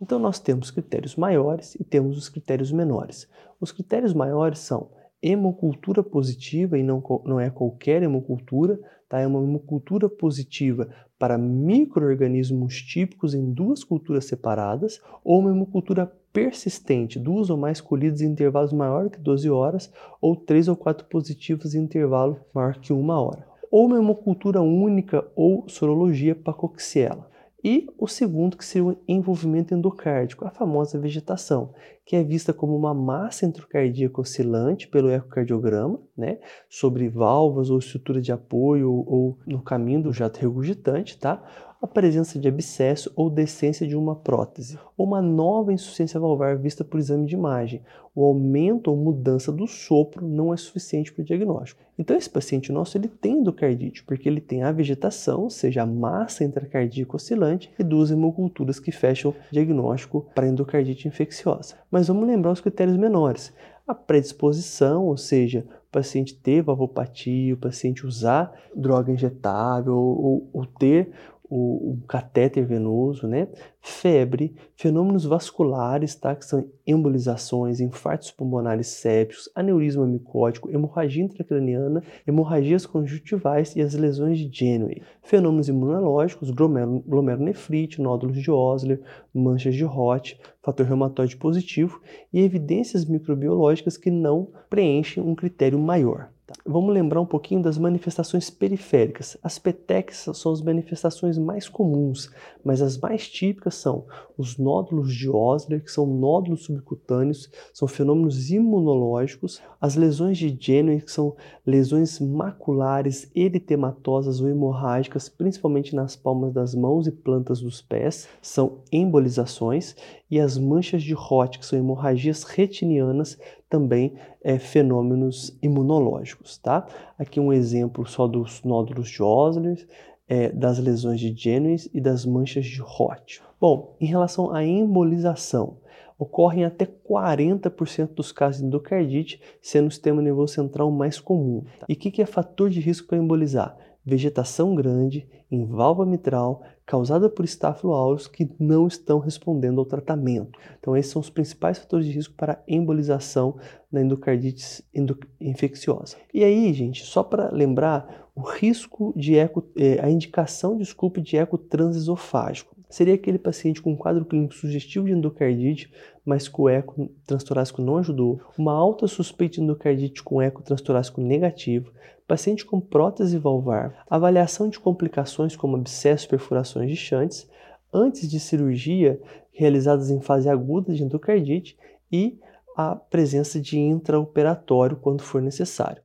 Então nós temos critérios maiores e temos os critérios menores. Os critérios maiores são hemocultura positiva, e não, não é qualquer hemocultura, tá? é uma hemocultura positiva para micro-organismos típicos em duas culturas separadas, ou uma hemocultura persistente, duas ou mais colhidas em intervalos maior que 12 horas, ou três ou quatro positivos em intervalo maior que uma hora. Ou uma hemocultura única ou sorologia para coxiela. E o segundo, que seria o envolvimento endocárdico, a famosa vegetação, que é vista como uma massa entrocardíaca oscilante pelo ecocardiograma, né, sobre válvulas ou estrutura de apoio ou no caminho do jato regurgitante, tá? a presença de abscesso ou decência de uma prótese, ou uma nova insuficiência valvar vista por exame de imagem. O aumento ou mudança do sopro não é suficiente para o diagnóstico. Então esse paciente nosso ele tem endocardite, porque ele tem a vegetação, ou seja, a massa intracardíaca oscilante e duas hemoculturas que fecham o diagnóstico para endocardite infecciosa. Mas vamos lembrar os critérios menores. A predisposição, ou seja, o paciente ter valvopatia, o paciente usar droga injetável ou, ou ter o, o catéter venoso, né? febre, fenômenos vasculares, tá? que são embolizações, infartos pulmonares sépticos, aneurisma micótico, hemorragia intracraniana, hemorragias conjuntivais e as lesões de Janeway. Fenômenos imunológicos, glomerulonefrite, nódulos de Osler, manchas de Roth, fator reumatoide positivo e evidências microbiológicas que não preenchem um critério maior. Tá. Vamos lembrar um pouquinho das manifestações periféricas. As petecs são as manifestações mais comuns, mas as mais típicas são os nódulos de Osler, que são nódulos subcutâneos, são fenômenos imunológicos, as lesões de Jenner, que são lesões maculares, eritematosas ou hemorrágicas, principalmente nas palmas das mãos e plantas dos pés, são embolizações, e as manchas de Roth, que são hemorragias retinianas, também é, fenômenos imunológicos, tá? Aqui um exemplo só dos nódulos de Osler, é, das lesões de Jennings e das manchas de Roth. Bom, em relação à embolização, ocorrem até 40% dos casos de endocardite, sendo o sistema nervoso central mais comum. E o que, que é fator de risco para embolizar? Vegetação grande em válvula mitral, causada por estáfilos que não estão respondendo ao tratamento. Então, esses são os principais fatores de risco para embolização na endocardite infecciosa. E aí, gente, só para lembrar, o risco de eco, eh, a indicação, desculpe, de eco transesofágico seria aquele paciente com quadro clínico sugestivo de endocardite, mas com eco transtorácico não ajudou, uma alta suspeita de endocardite com eco transtorácico negativo, paciente com prótese valvar, avaliação de complicações como abscessos, perfurações de chantes, antes de cirurgia realizadas em fase aguda de endocardite e a presença de intraoperatório quando for necessário.